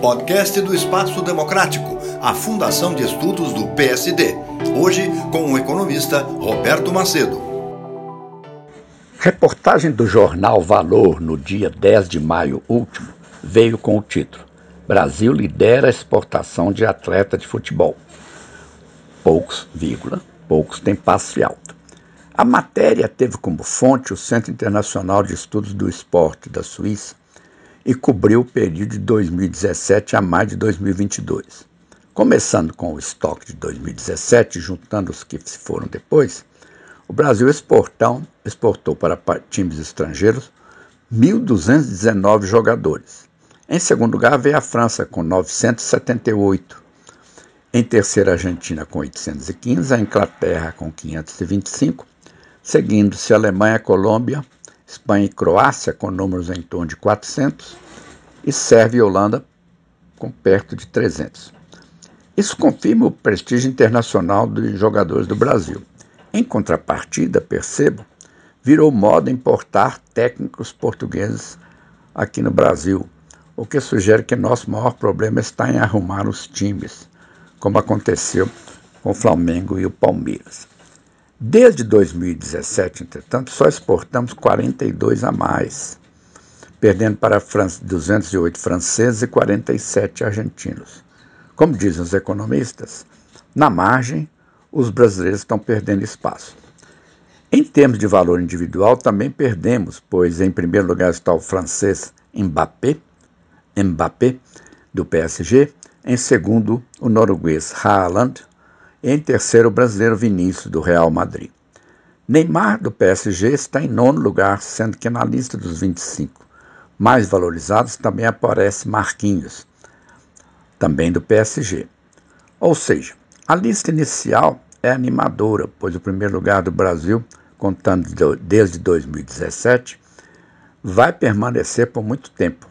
Podcast do Espaço Democrático, a Fundação de Estudos do PSD. Hoje com o economista Roberto Macedo. Reportagem do jornal Valor no dia 10 de maio último veio com o título Brasil lidera a exportação de atleta de futebol. Poucos, vírgula, poucos têm passe alto. A matéria teve como fonte o Centro Internacional de Estudos do Esporte da Suíça e cobriu o período de 2017 a maio de 2022. Começando com o estoque de 2017, juntando os que se foram depois, o Brasil exportão, exportou para times estrangeiros 1.219 jogadores. Em segundo lugar veio a França com 978. Em terceiro, a Argentina com 815, a Inglaterra com 525, seguindo-se a Alemanha, Colômbia, Espanha e Croácia com números em torno de 400 e Sérvia e Holanda com perto de 300. Isso confirma o prestígio internacional dos jogadores do Brasil. Em contrapartida, percebo, virou moda importar técnicos portugueses aqui no Brasil, o que sugere que nosso maior problema está em arrumar os times, como aconteceu com o Flamengo e o Palmeiras. Desde 2017, entretanto, só exportamos 42 a mais, perdendo para a 208 franceses e 47 argentinos. Como dizem os economistas, na margem, os brasileiros estão perdendo espaço. Em termos de valor individual, também perdemos, pois em primeiro lugar está o francês Mbappé, Mbappé do PSG, em segundo o norueguês Haaland, em terceiro, o brasileiro Vinícius, do Real Madrid. Neymar, do PSG, está em nono lugar, sendo que na lista dos 25 mais valorizados também aparece Marquinhos, também do PSG. Ou seja, a lista inicial é animadora, pois o primeiro lugar do Brasil, contando desde 2017, vai permanecer por muito tempo.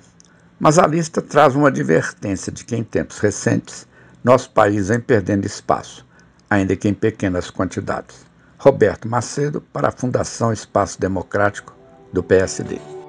Mas a lista traz uma advertência de que em tempos recentes nosso país vem perdendo espaço ainda que em pequenas quantidades. Roberto Macedo, para a Fundação Espaço Democrático do PSD.